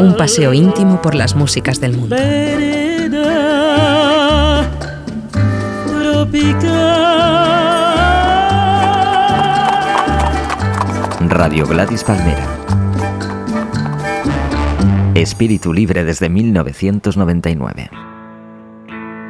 Un paseo íntimo por las músicas del mundo. Radio Gladys Palmera. Espíritu libre desde 1999.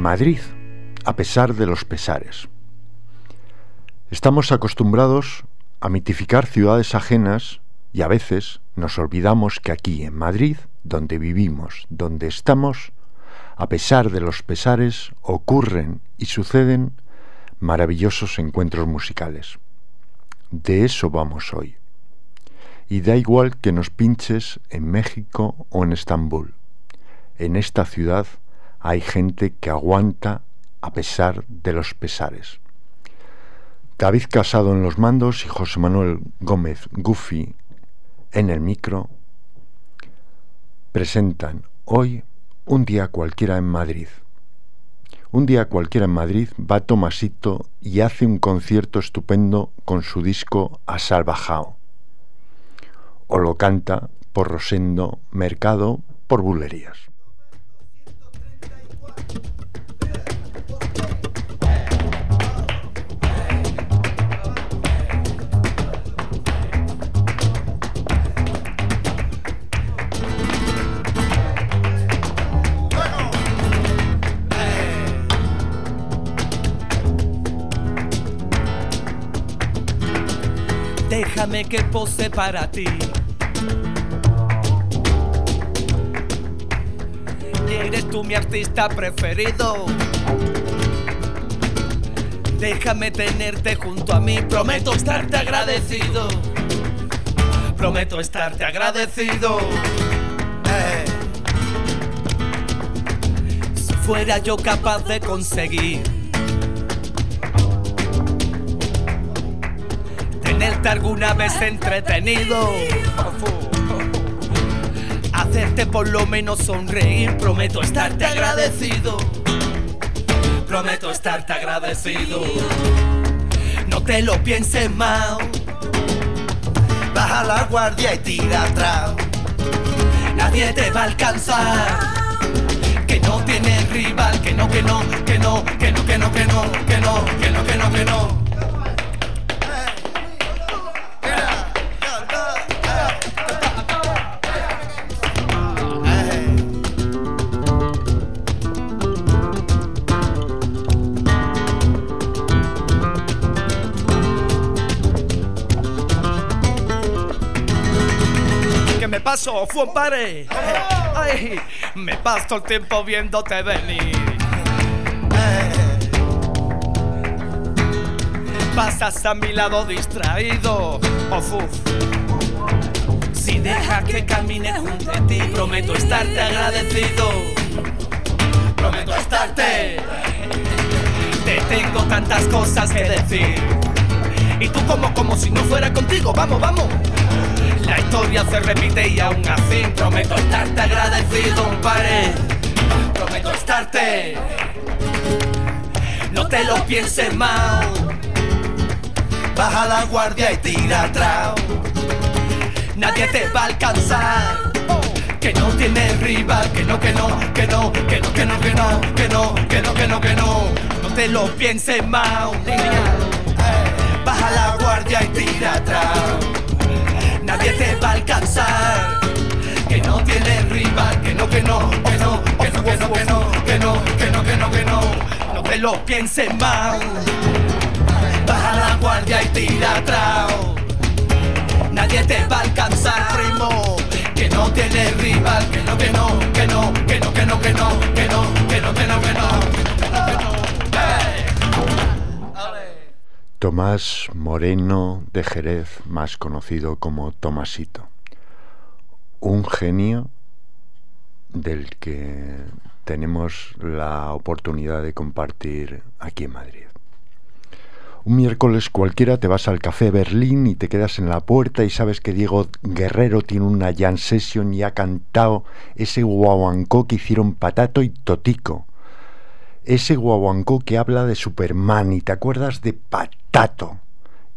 Madrid, a pesar de los pesares. Estamos acostumbrados a mitificar ciudades ajenas y a veces nos olvidamos que aquí en Madrid, donde vivimos, donde estamos, a pesar de los pesares, ocurren y suceden maravillosos encuentros musicales. De eso vamos hoy y da igual que nos pinches en México o en Estambul. En esta ciudad hay gente que aguanta a pesar de los pesares. David Casado en los mandos y José Manuel Gómez Gufi en el micro presentan hoy un día cualquiera en Madrid. Un día cualquiera en Madrid va Tomasito y hace un concierto estupendo con su disco A Salvajao o lo canta por Rosendo Mercado por Bulerías. Déjame que pose para ti. Eres tú mi artista preferido. Déjame tenerte junto a mí, prometo estarte agradecido. Prometo estarte agradecido. Eh. Si fuera yo capaz de conseguir tenerte alguna vez entretenido hacerte por lo menos sonreír. Prometo estarte agradecido. Prometo estarte agradecido. No te lo pienses mal. Baja la guardia y tira atrás. Nadie te va a alcanzar. Que no tiene rival, que no, que no, que no, que no, que no, que no, que no, que no, que no, que no. Paso, fue un pare. Ay, me paso el tiempo viéndote venir. Pasas a mi lado distraído. Oh, Si deja que camine junto a ti, prometo estarte agradecido. Prometo estarte. Te tengo tantas cosas que decir. Y tú como, como si no fuera contigo, vamos, vamos. La historia se repite y aún así prometo estarte agradecido, pared. Prometo estarte. No te lo pienses mal. Baja la guardia y tira atrás. Nadie te va a alcanzar. Que no tiene rival, que no, que no, que no, que no, que no, que no, que no, que no, que no, que no. No te lo pienses mal. Baja la guardia y tira atrás nadie te va a alcanzar. Que no tiene rival, que no, que no, que no, que no, que no, que no, que no, que no, que no, que no, no te lo pienses mal. Baja la guardia y tira atrás. Nadie te va a alcanzar, primo. Que no tiene rival, que no, que no, que no, que no, que no, que no, que no, que no, que no, que no. Tomás Moreno de Jerez, más conocido como Tomasito. Un genio del que tenemos la oportunidad de compartir aquí en Madrid. Un miércoles cualquiera te vas al Café Berlín y te quedas en la puerta y sabes que Diego Guerrero tiene una jam session y ha cantado ese guaguancó que hicieron Patato y Totico ese guaguancó que habla de Superman y te acuerdas de Patato,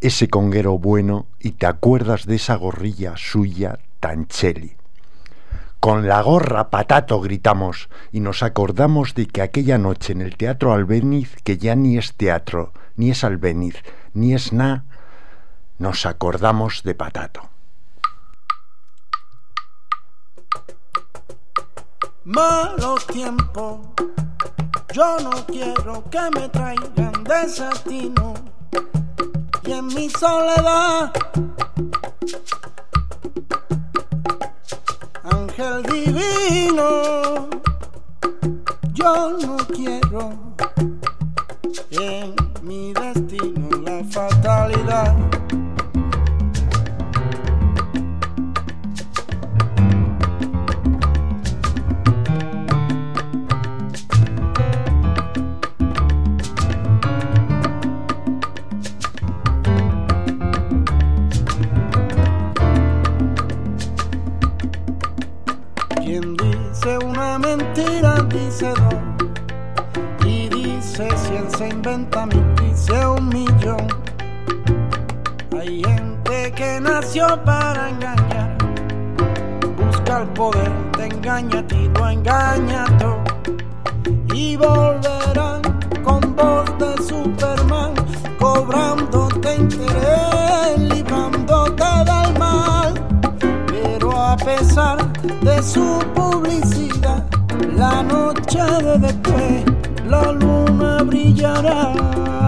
ese conguero bueno y te acuerdas de esa gorrilla suya Tancheli. Con la gorra Patato gritamos y nos acordamos de que aquella noche en el Teatro Albéniz, que ya ni es teatro, ni es Albéniz, ni es na, nos acordamos de Patato. Malo tiempo yo no quiero que me traigan desatino y en mi soledad. Ángel divino, yo no quiero en mi destino la fatalidad. Mentira dice dos. Y dice cien se inventa mil dice un millón hay gente que nació para engañar. Busca el poder te engaña a ti lo engaña todo y volverán con voz de Superman cobrándote interés librándote del mal. Pero a pesar de su publicidad la noche de después la luna brillará.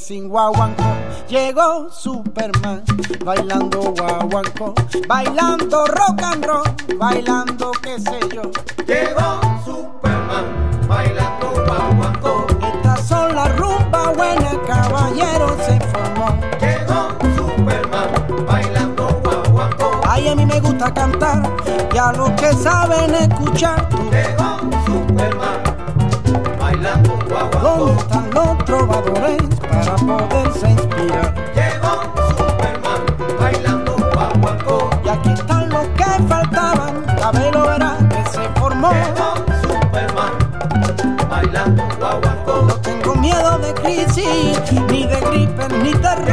Sin guaguanco. Llegó Superman bailando guaguanco, bailando rock and roll, bailando qué sé yo. Llegó Superman bailando guaguanco. Estas son las rumbas buenas, caballero se formó. Llegó Superman bailando guaguanco. Ay, a mí me gusta cantar y a los que saben escuchar. Llegó Superman bailando guaguancó. ¿Dónde están los trovadores para poderse inspirar? Llegó Superman bailando guaguancó. Y aquí están los que faltaban, la velo verá que se formó. Llegó Superman bailando guaguancó. No tengo miedo de crisis, ni de gripe, ni terror.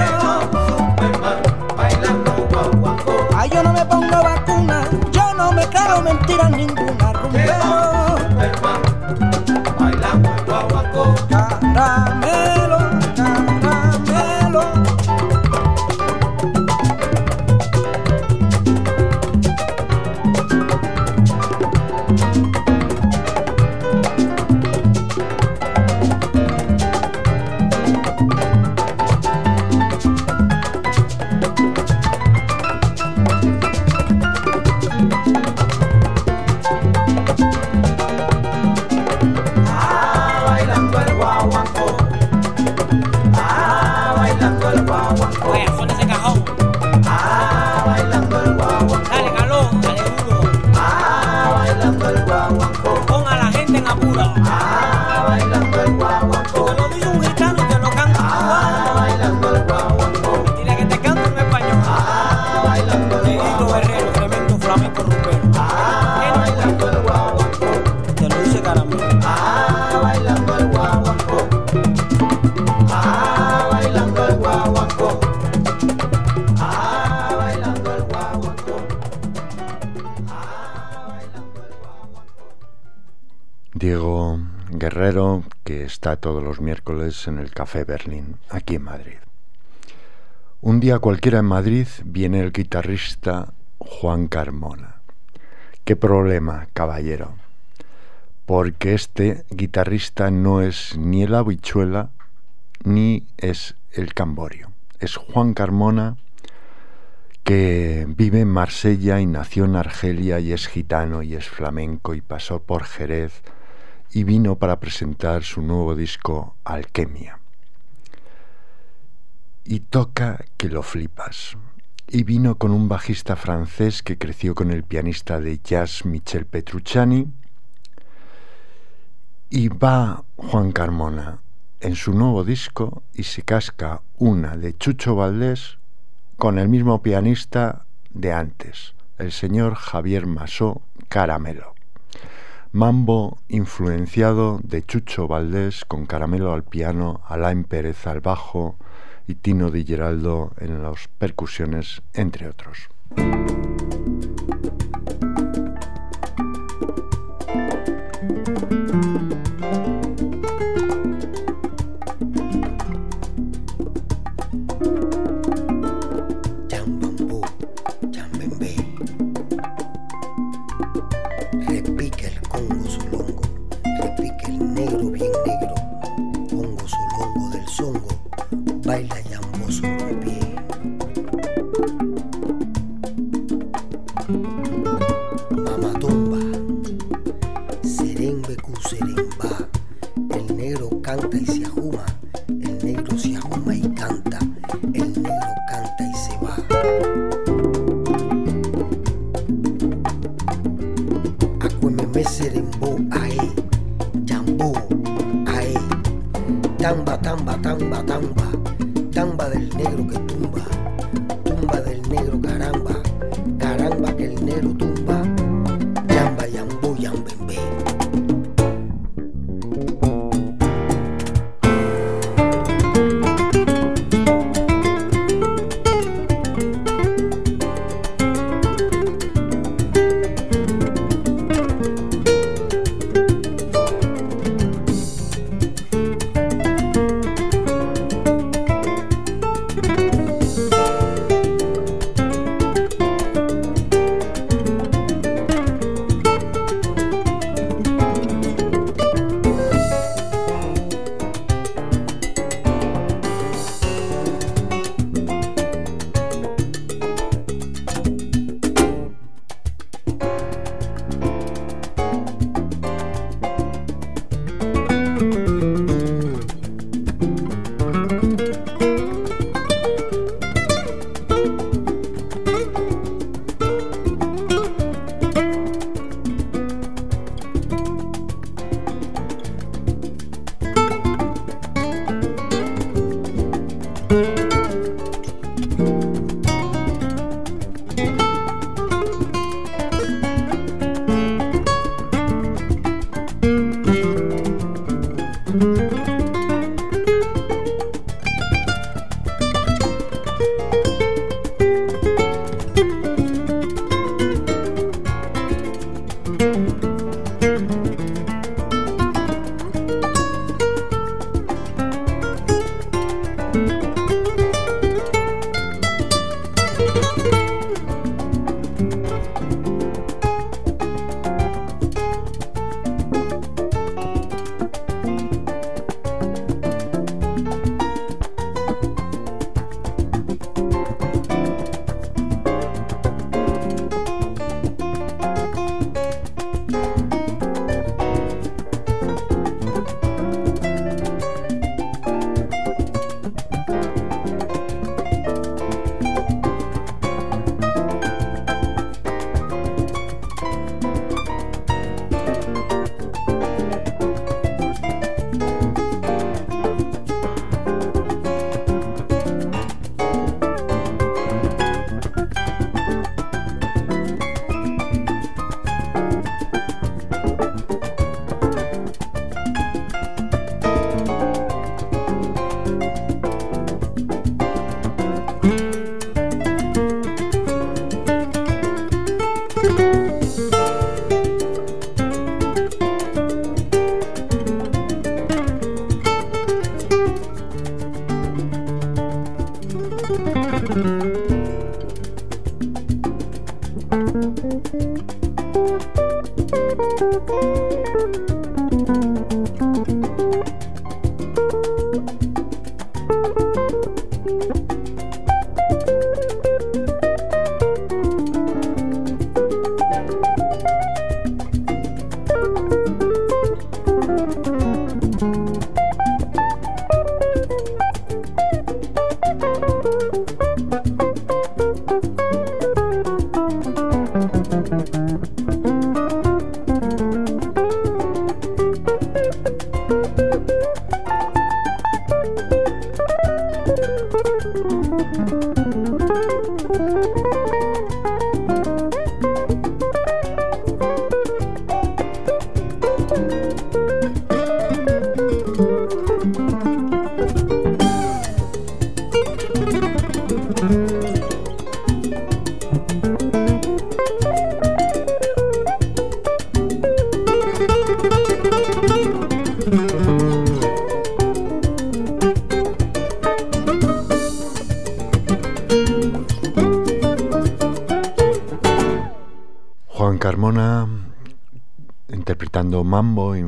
Los miércoles en el Café Berlín, aquí en Madrid. Un día cualquiera en Madrid viene el guitarrista Juan Carmona. ¿Qué problema, caballero? Porque este guitarrista no es ni el habichuela ni es el camborio. Es Juan Carmona que vive en Marsella y nació en Argelia y es gitano y es flamenco y pasó por Jerez y vino para presentar su nuevo disco Alquimia. Y toca que lo flipas. Y vino con un bajista francés que creció con el pianista de jazz Michel Petrucciani. Y va Juan Carmona en su nuevo disco y se casca una de Chucho Valdés con el mismo pianista de antes, el señor Javier Masó Caramelo. Mambo influenciado de Chucho Valdés con Caramelo al piano, Alain Pérez al bajo y Tino Di Geraldo en las percusiones, entre otros.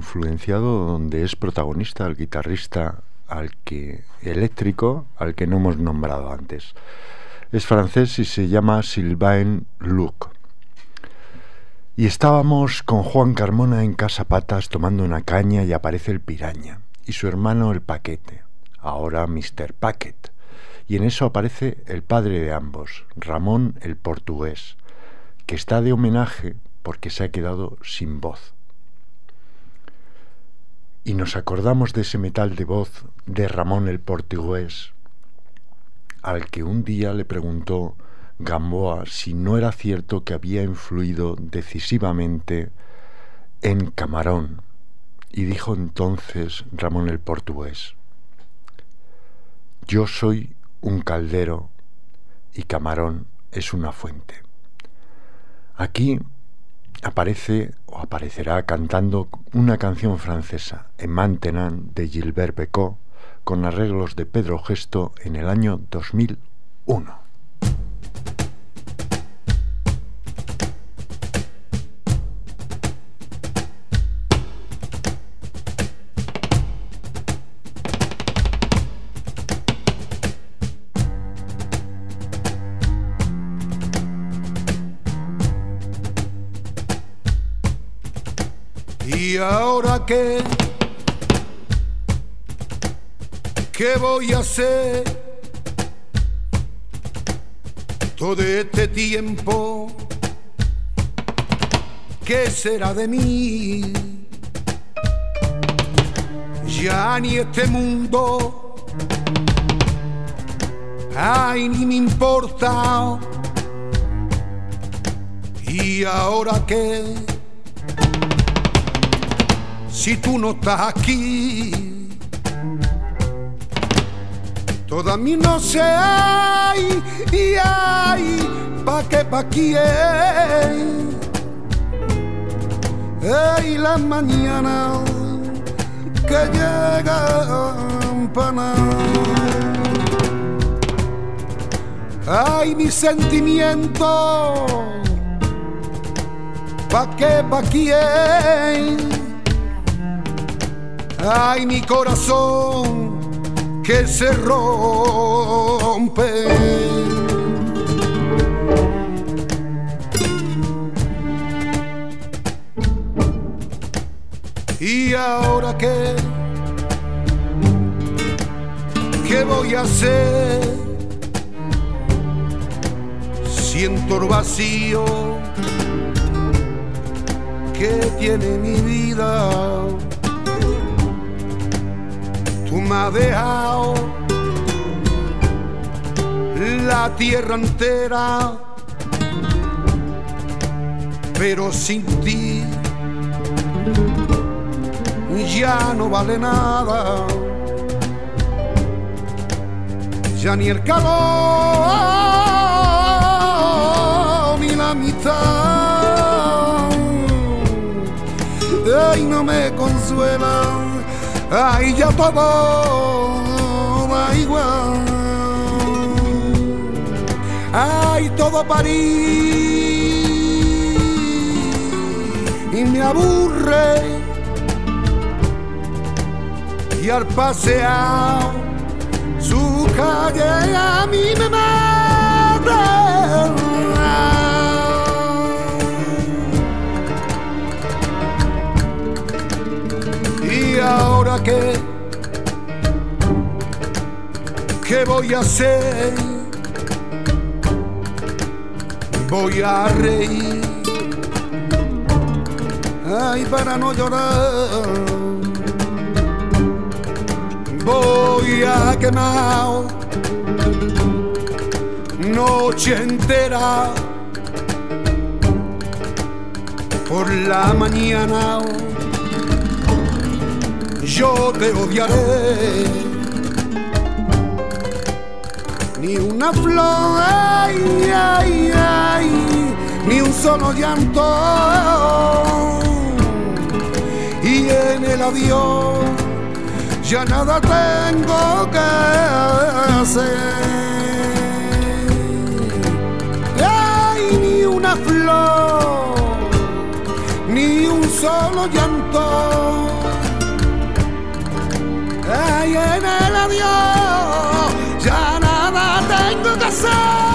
Influenciado donde es protagonista el guitarrista al que eléctrico al que no hemos nombrado antes. Es francés y se llama Sylvain Luc. Y estábamos con Juan Carmona en Casa Patas tomando una caña y aparece el piraña y su hermano el paquete, ahora Mr. Packet. Y en eso aparece el padre de ambos, Ramón el portugués, que está de homenaje porque se ha quedado sin voz y nos acordamos de ese metal de voz de Ramón el portugués, al que un día le preguntó Gamboa si no era cierto que había influido decisivamente en Camarón, y dijo entonces Ramón el portugués, yo soy un caldero y Camarón es una fuente. Aquí aparece aparecerá cantando una canción francesa, En Maintenant, de Gilbert Becot, con arreglos de Pedro Gesto en el año 2001. ¿Y ahora qué? ¿Qué voy a hacer? Todo este tiempo, ¿qué será de mí? Ya ni este mundo, ay, ni me importa. ¿Y ahora qué? Si tú no estás aquí. Toda mi no sé, ay, y ay, pa' qué, pa' quién. Ey, la mañana que llegan para Ay, mi sentimiento, pa' qué, pa' quién Ay, mi corazón que se rompe. ¿Y ahora qué? ¿Qué voy a hacer? Siento el vacío que tiene mi vida tú me has dejado la tierra entera, pero sin ti ya no vale nada, ya ni el calor ni la mitad, ay no me consuela Ay, ya todo da igual. Ay, todo París y me aburre. Y al pasear su calle a mí me mata. Ahora qué, ¿qué voy a hacer? Voy a reír, ay, para no llorar. Voy a quemar noche entera por la mañana yo te odiaré. Ni una flor, ay, ay, ay, ni un solo llanto. Y en el adiós ya nada tengo que hacer. Ay, ni una flor, ni un solo llanto ay, en el adiós, ya nada tengo que hacer.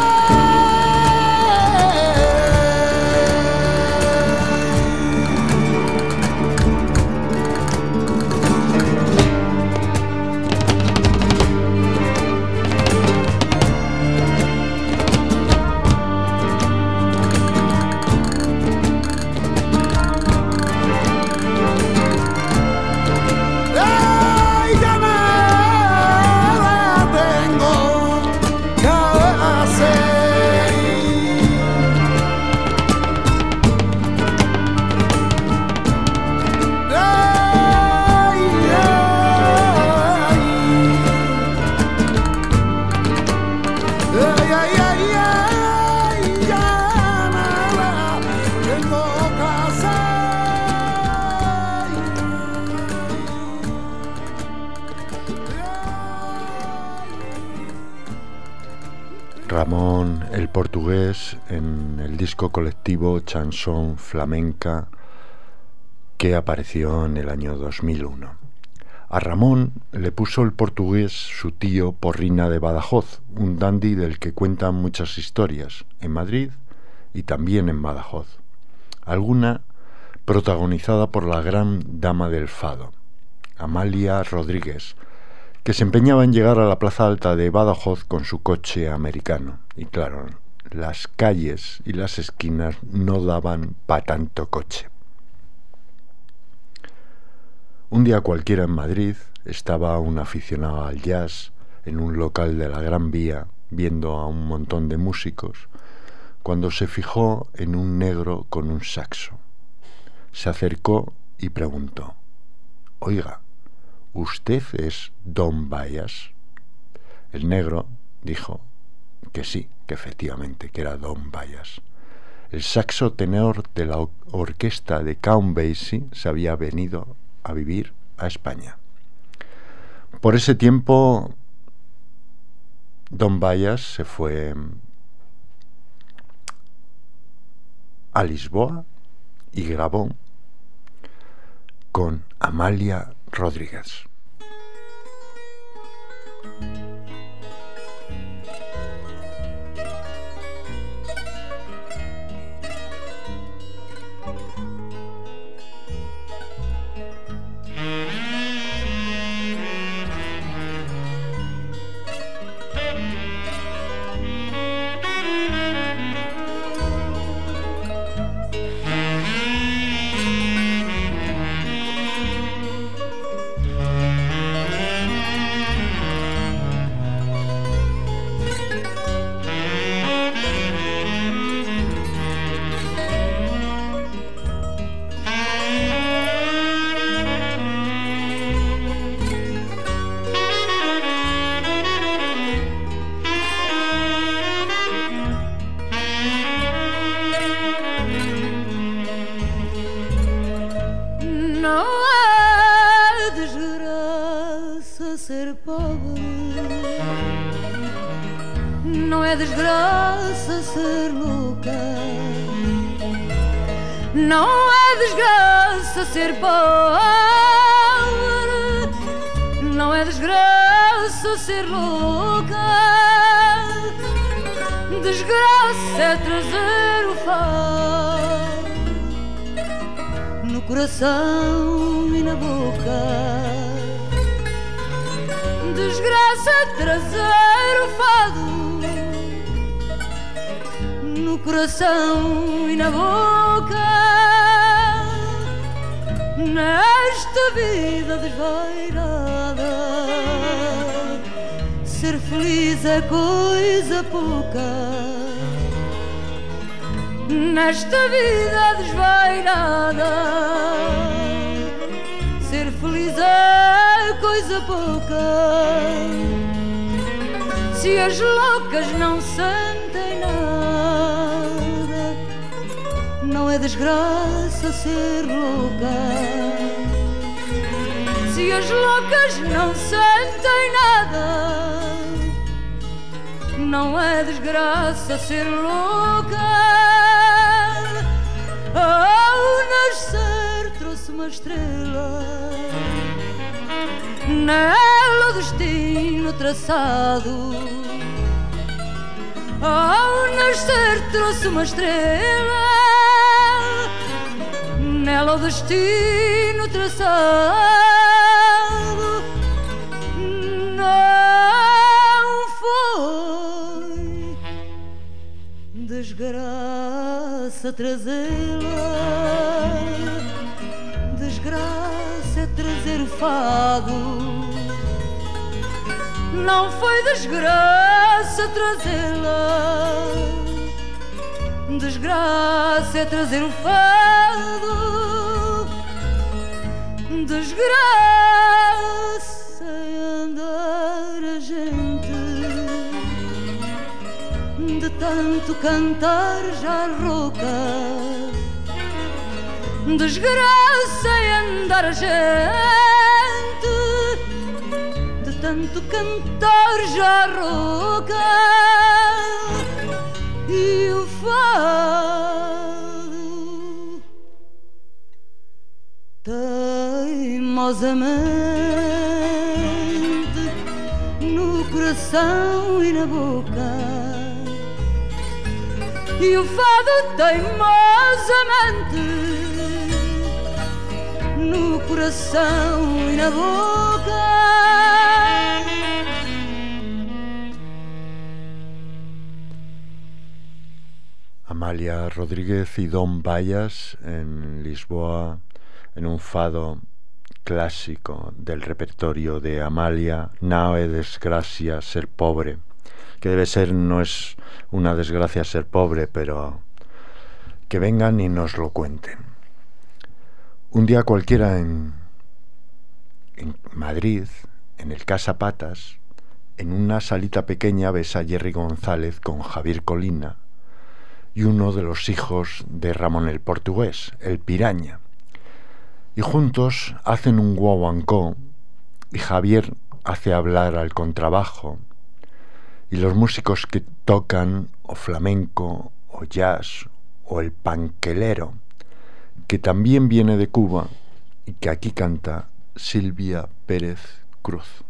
Portugués en el disco colectivo Chanson Flamenca que apareció en el año 2001. A Ramón le puso el portugués su tío Porrina de Badajoz, un dandy del que cuentan muchas historias en Madrid y también en Badajoz. Alguna protagonizada por la gran dama del fado, Amalia Rodríguez, que se empeñaba en llegar a la plaza alta de Badajoz con su coche americano. Y claro, las calles y las esquinas no daban pa' tanto coche. Un día cualquiera en Madrid estaba un aficionado al jazz en un local de la Gran Vía viendo a un montón de músicos cuando se fijó en un negro con un saxo. Se acercó y preguntó, Oiga, ¿usted es Don Bayas? El negro dijo que sí, que efectivamente, que era Don Bayas. El saxo tenor de la or- orquesta de Count Basie se había venido a vivir a España. Por ese tiempo, Don Bayas se fue a Lisboa y grabó con Amalia Rodríguez. Não é desgraça ser pobre. Não é desgraça ser louca. Desgraça é trazer o fado no coração e na boca desgraça trazer o fado no coração e na boca. Nesta vida desvairada, ser feliz é coisa pouca. Nesta vida desvairada Ser feliz é coisa pouca. Se as loucas não sentem nada, não é desgraça ser louca. Se as loucas não sentem nada, não é desgraça ser louca. Ao nascer trouxe uma estrela nela o destino traçado. Ao nascer trouxe uma estrela, nela o destino traçado. Não foi desgraça trazê-la trazer o fado. Não foi desgraça trazê-la, desgraça é trazer o fado. Desgraça é andar a gente. De tanto cantar já rouca. Desgraça é andar a gente. De tanto cantar já rouca e o fado teimosamente no coração e na boca e o fado teimosamente no coração e na boca. Amalia Rodríguez y Don Bayas en Lisboa en un fado clásico del repertorio de Amalia, Nao e desgracia ser pobre, que debe ser, no es una desgracia ser pobre, pero que vengan y nos lo cuenten. Un día cualquiera en, en Madrid, en el Casa Patas, en una salita pequeña ves a Jerry González con Javier Colina y uno de los hijos de Ramón el Portugués, el Piraña. Y juntos hacen un guaguancó y Javier hace hablar al contrabajo y los músicos que tocan o flamenco o jazz o el panquelero que también viene de Cuba y que aquí canta Silvia Pérez Cruz.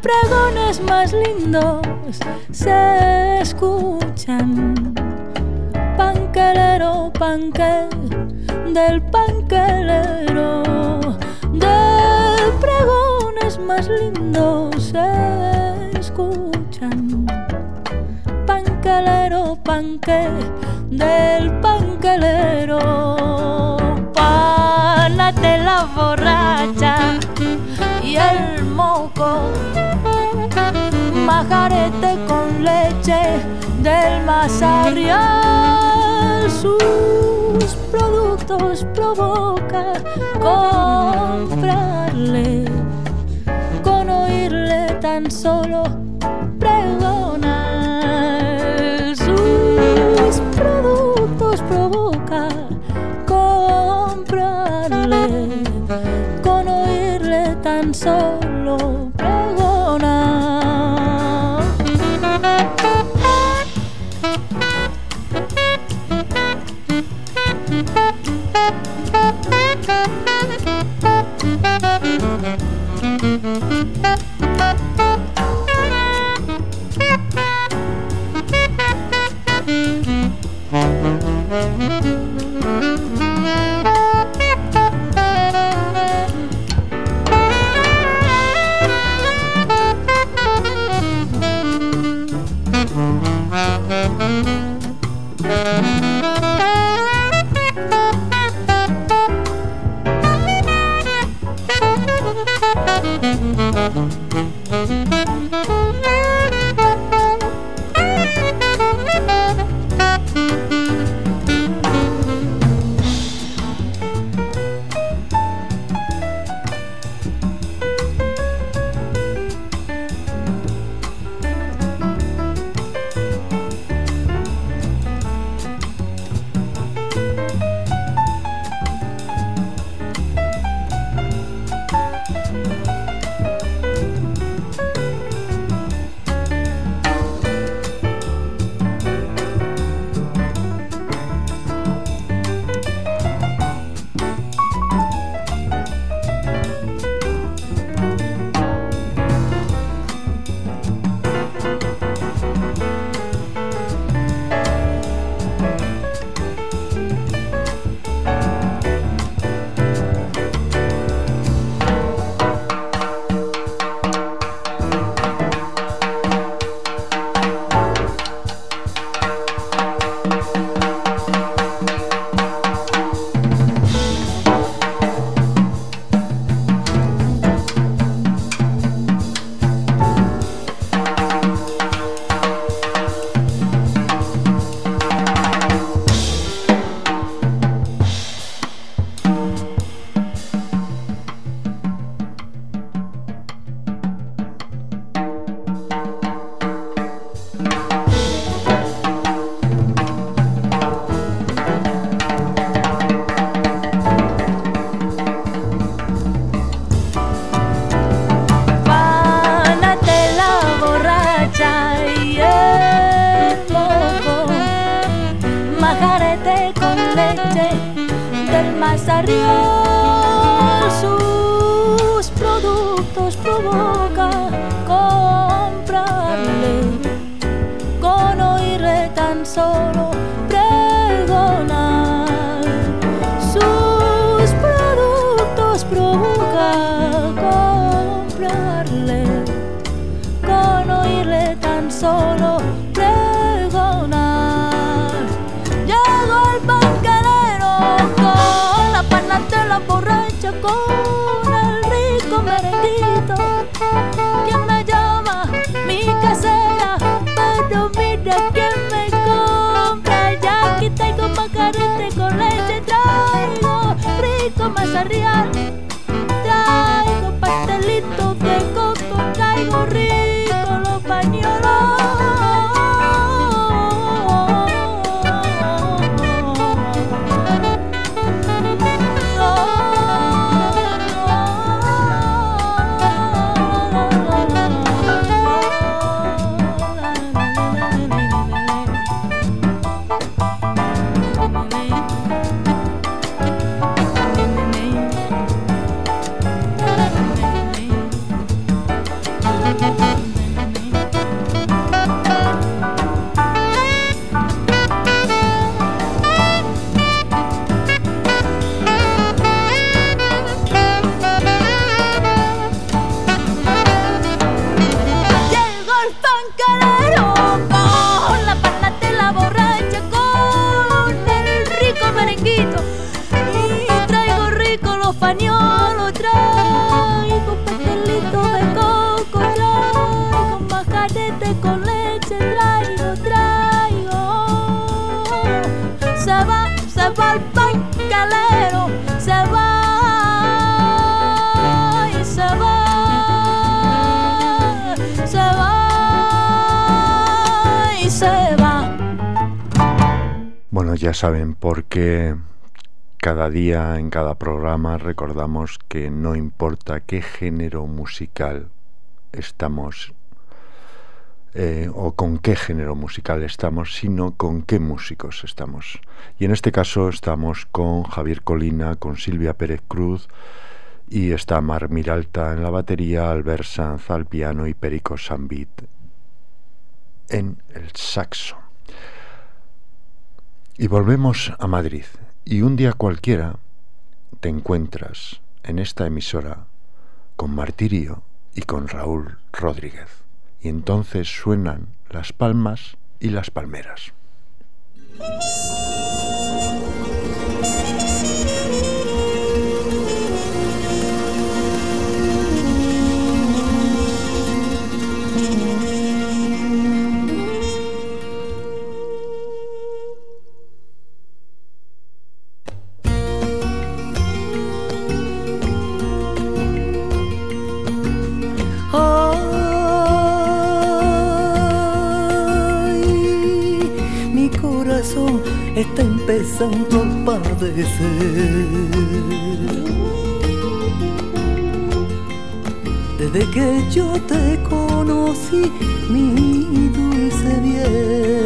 Pregones más lindos se escuchan. Panquelero, panque, del panquelero, de pregones más lindos se escuchan. Panquelero, panque, del panquelero, pana de la borracha y el moco majarete con leche del más sus productos provoca comprarle con oírle tan solo tan solo cada día en cada programa recordamos que no importa qué género musical estamos eh, o con qué género musical estamos, sino con qué músicos estamos. Y en este caso estamos con Javier Colina, con Silvia Pérez Cruz y está Mar Miralta en la batería, Albert Sanz al piano y Perico Sambit en el saxo. Y volvemos a Madrid. Y un día cualquiera te encuentras en esta emisora con Martirio y con Raúl Rodríguez y entonces suenan las palmas y las palmeras. Empezando a padecer. Desde que yo te conocí, mi dulce bien.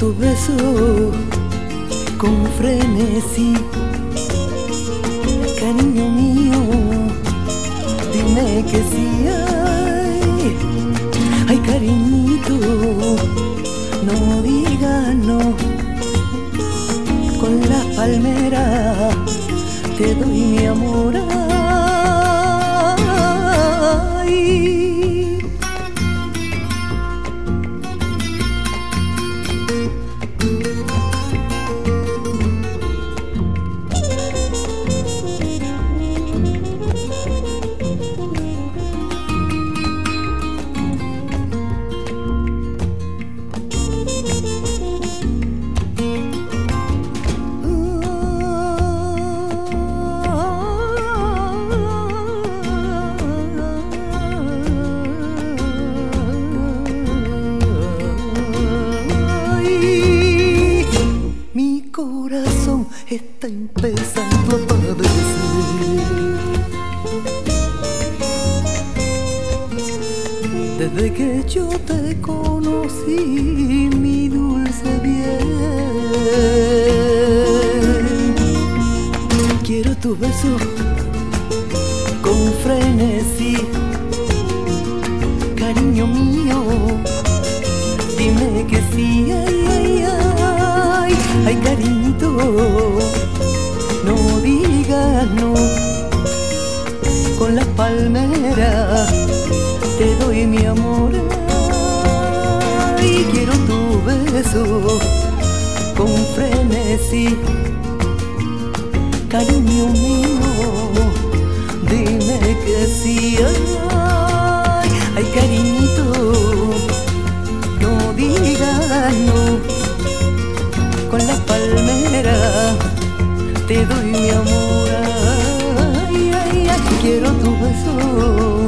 Tu beso con frenesí, cariño mío, dime que sí, ay, ay cariñito no digas no. Con la palmera te doy mi amor. con frenesí. Cariño mío, dime que sí. Ay, ay cariñito, no digas no. Con la palmera te doy mi amor. Ay, ay, ay, quiero tu beso.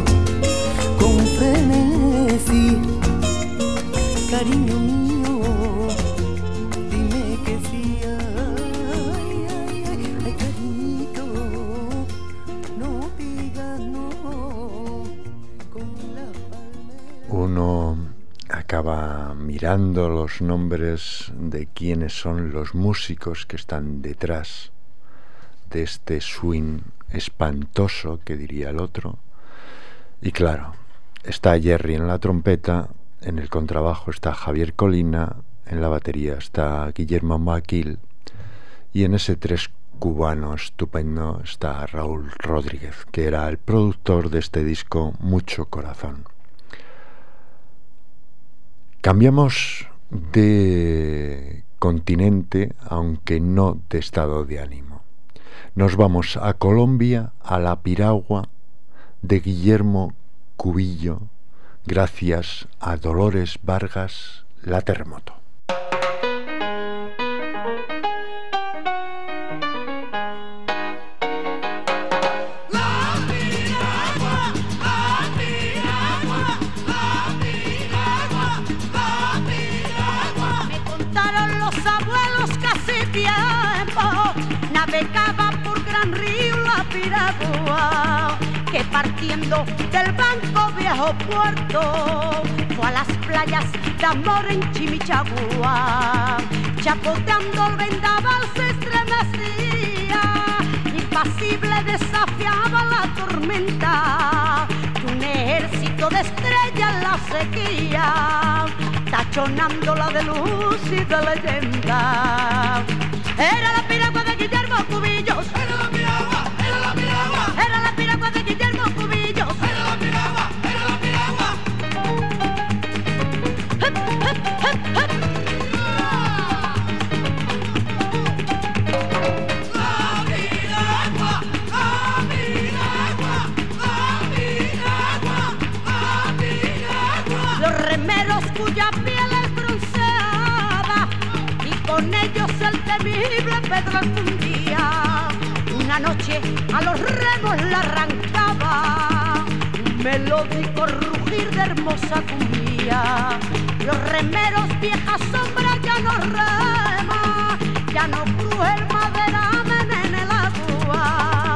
Mirando los nombres de quiénes son los músicos que están detrás de este swing espantoso, que diría el otro. Y claro, está Jerry en la trompeta, en el contrabajo está Javier Colina, en la batería está Guillermo Maquil y en ese tres cubano estupendo está Raúl Rodríguez, que era el productor de este disco Mucho Corazón. Cambiamos de continente, aunque no de estado de ánimo. Nos vamos a Colombia, a la piragua de Guillermo Cubillo, gracias a Dolores Vargas, la terremoto. Partiendo del banco viejo puerto fue a las playas de amor en Chimichagua. Chapoteando el vendaval se estremecía, impasible desafiaba la tormenta. Un ejército de estrellas la sequía, tachonándola de luz y de leyenda. Era la Pedro Alfundía. Una noche a los remos la arrancaba un melódico rugir de hermosa cumbia. Los remeros vieja sombra ya no rema, ya no cruje el maderamen en el agua.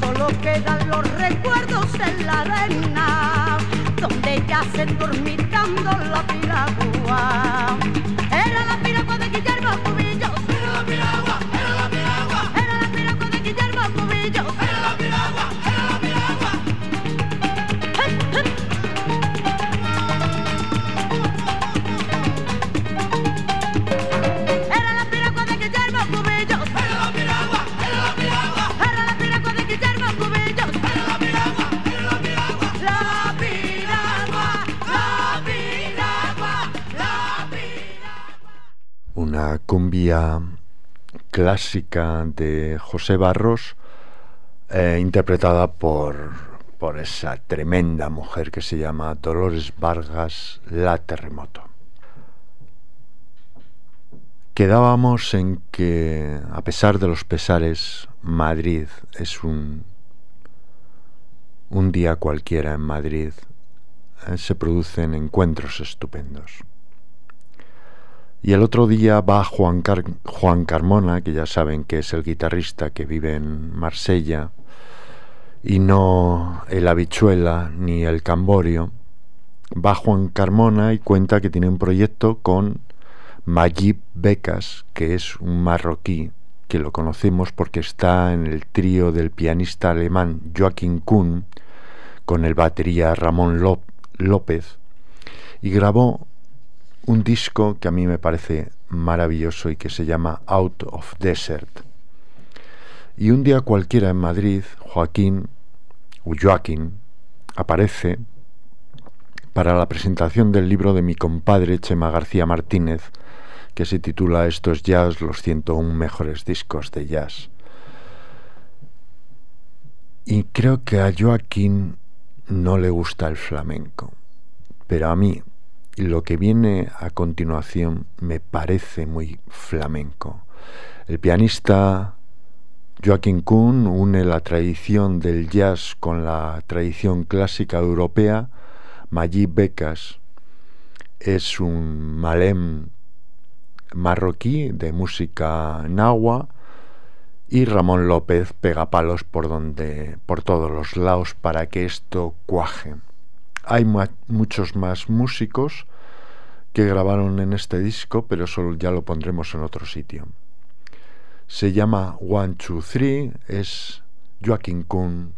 Solo quedan los recuerdos en la arena, donde yacen dormitando Una cumbia clásica de José Barros, eh, interpretada por, por esa tremenda mujer que se llama Dolores Vargas, La Terremoto. Quedábamos en que, a pesar de los pesares, Madrid es un, un día cualquiera en Madrid. eh, se producen encuentros estupendos. Y el otro día va Juan, Juan Carmona, que ya saben que es el guitarrista que vive en Marsella, y no el habichuela ni el camborio. Va Juan Carmona y cuenta que tiene un proyecto con Magib Becas, que es un marroquí que lo conocemos porque está en el trío del pianista alemán Joachim Kuhn con el batería Ramón Ló- López y grabó un disco que a mí me parece maravilloso y que se llama Out of Desert. Y un día cualquiera en Madrid, Joaquín, o Joaquín, aparece para la presentación del libro de mi compadre Chema García Martínez, que se titula Estos Jazz, los 101 mejores discos de jazz. Y creo que a Joaquín no le gusta el flamenco, pero a mí lo que viene a continuación me parece muy flamenco. El pianista Joaquín Kuhn une la tradición del jazz con la tradición clásica europea. Magib Becas es un malem marroquí de música nahua y Ramón López pega palos por donde por todos los lados para que esto cuaje. Hay mu- muchos más músicos que grabaron en este disco, pero solo ya lo pondremos en otro sitio. Se llama One, Two, Three, es Joaquin Kuhn,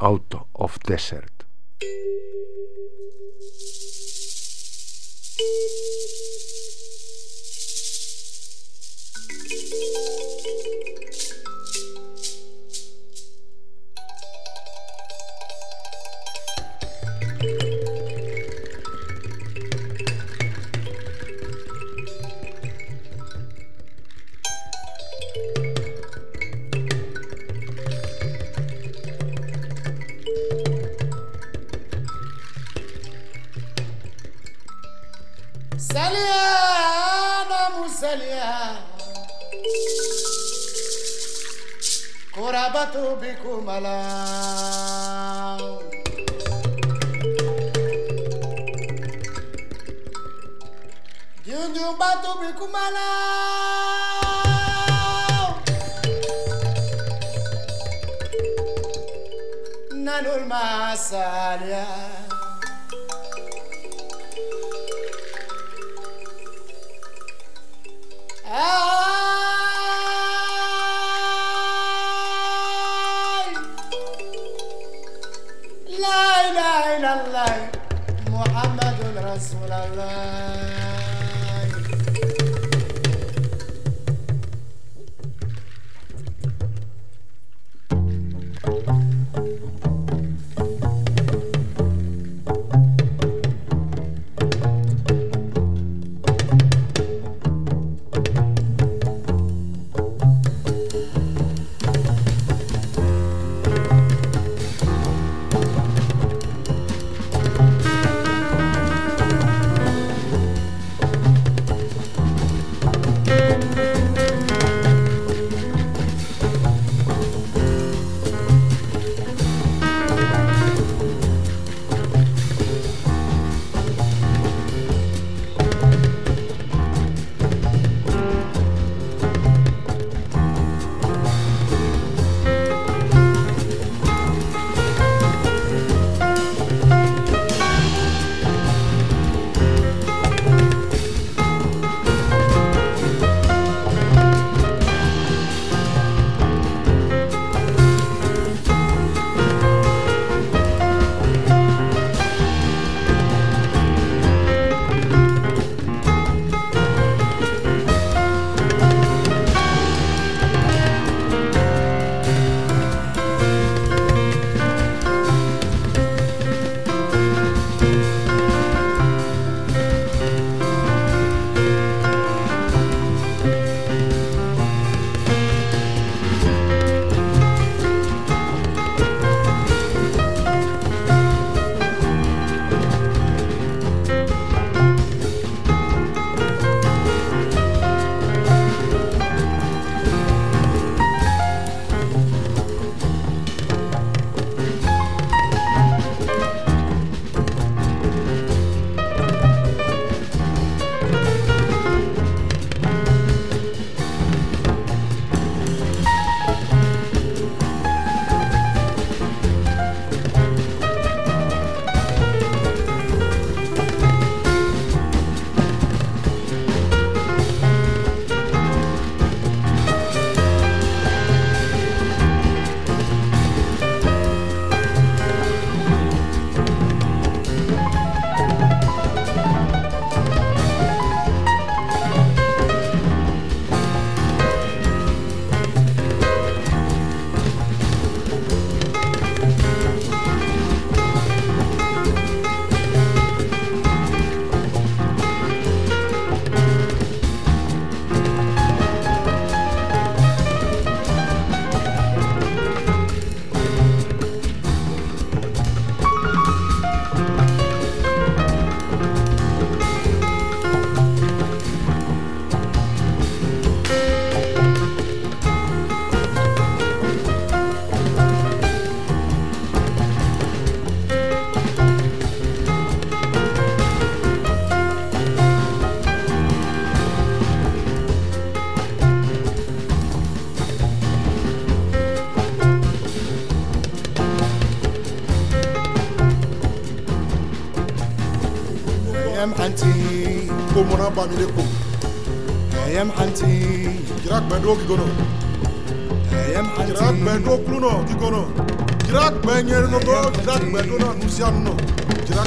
Out of Desert. salia Corabatu biku mala Dindu biku mala Nanul Nanul masalia Rasulallah. محنتي ko mona ba mi le ko Ayam hanti jira gbẹ do ki kono Ayam jira gbẹ hanti do kulu no ki kono jira gbẹ nyeri no do jira gbẹ do na nusia no jira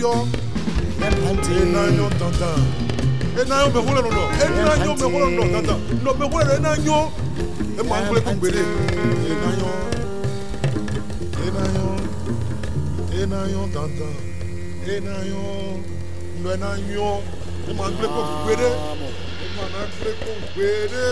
Yeah. enanyo tantan enanyo mehule nono. Enanyo mehule nono tantan no mehule no enanyo emu ankule kugbere enanyo enanyo enanyo tantan enanyo no enanyo emu ankule kugbere emu ankule kugbere.